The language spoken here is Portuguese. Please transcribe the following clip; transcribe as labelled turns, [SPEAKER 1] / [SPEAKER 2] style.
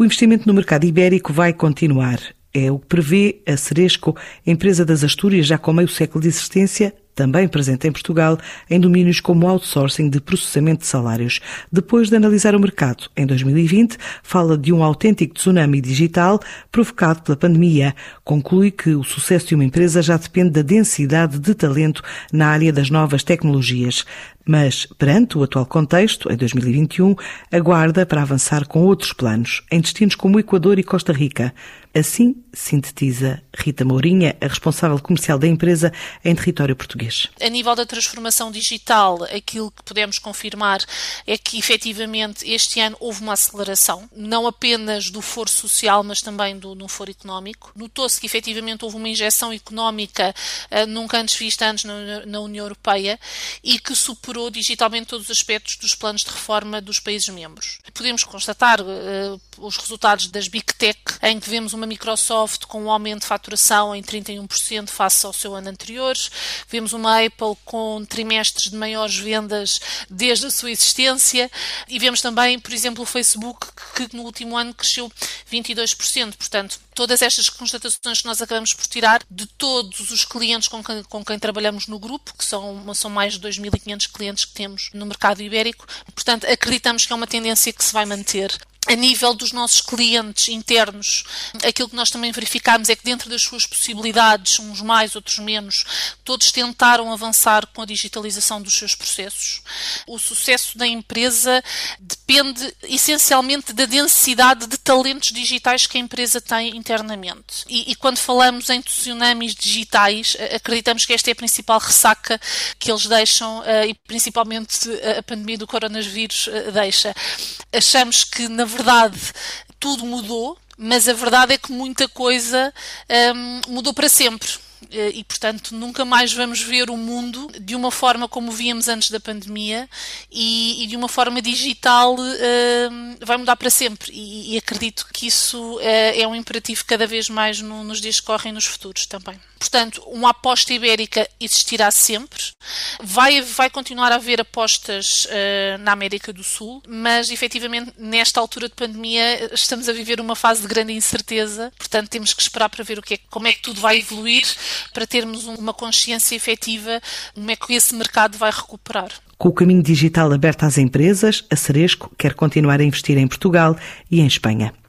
[SPEAKER 1] O investimento no mercado ibérico vai continuar. É o que prevê a Ceresco, empresa das Astúrias já com meio século de existência, também presente em Portugal, em domínios como outsourcing de processamento de salários. Depois de analisar o mercado, em 2020, fala de um autêntico tsunami digital provocado pela pandemia. Conclui que o sucesso de uma empresa já depende da densidade de talento na área das novas tecnologias. Mas, perante o atual contexto, em 2021, aguarda para avançar com outros planos, em destinos como Equador e Costa Rica. Assim, sintetiza Rita Mourinha, a responsável comercial da empresa em território português.
[SPEAKER 2] A nível da transformação digital, aquilo que podemos confirmar é que efetivamente este ano houve uma aceleração, não apenas do foro social, mas também do, do foro económico. Notou-se que efetivamente houve uma injeção económica uh, nunca antes vista antes na, na União Europeia e que superou digitalmente todos os aspectos dos planos de reforma dos países membros. Podemos constatar uh, os resultados das Big Tech, em que vemos uma Microsoft com um aumento de faturação em 31% face ao seu ano anterior, vemos uma Apple com trimestres de maiores vendas desde a sua existência e vemos também, por exemplo, o Facebook que no último ano cresceu 22%. Portanto, todas estas constatações que nós acabamos por tirar de todos os clientes com quem, com quem trabalhamos no grupo, que são, são mais de 2.500 clientes que temos no mercado ibérico, portanto, acreditamos que é uma tendência que se vai manter a nível dos nossos clientes internos, aquilo que nós também verificámos é que dentro das suas possibilidades, uns mais, outros menos, todos tentaram avançar com a digitalização dos seus processos. O sucesso da empresa depende essencialmente da densidade de talentos digitais que a empresa tem internamente. E, e quando falamos em tsunamis digitais, acreditamos que esta é a principal ressaca que eles deixam eh, e principalmente a pandemia do coronavírus eh, deixa. Achamos que, na verdade, verdade, tudo mudou, mas a verdade é que muita coisa um, mudou para sempre. Eh, e, portanto, nunca mais vamos ver o mundo de uma forma como víamos antes da pandemia e, e de uma forma digital uh, vai mudar para sempre. E, e acredito que isso uh, é um imperativo cada vez mais no, nos dias que correm nos futuros também. Portanto, uma aposta ibérica existirá sempre. Vai, vai continuar a haver apostas uh, na América do Sul, mas efetivamente nesta altura de pandemia estamos a viver uma fase de grande incerteza. Portanto, temos que esperar para ver o que é, como é que tudo vai evoluir para termos uma consciência efetiva como é que esse mercado vai recuperar.
[SPEAKER 1] Com o caminho digital aberto às empresas, a Ceresco quer continuar a investir em Portugal e em Espanha.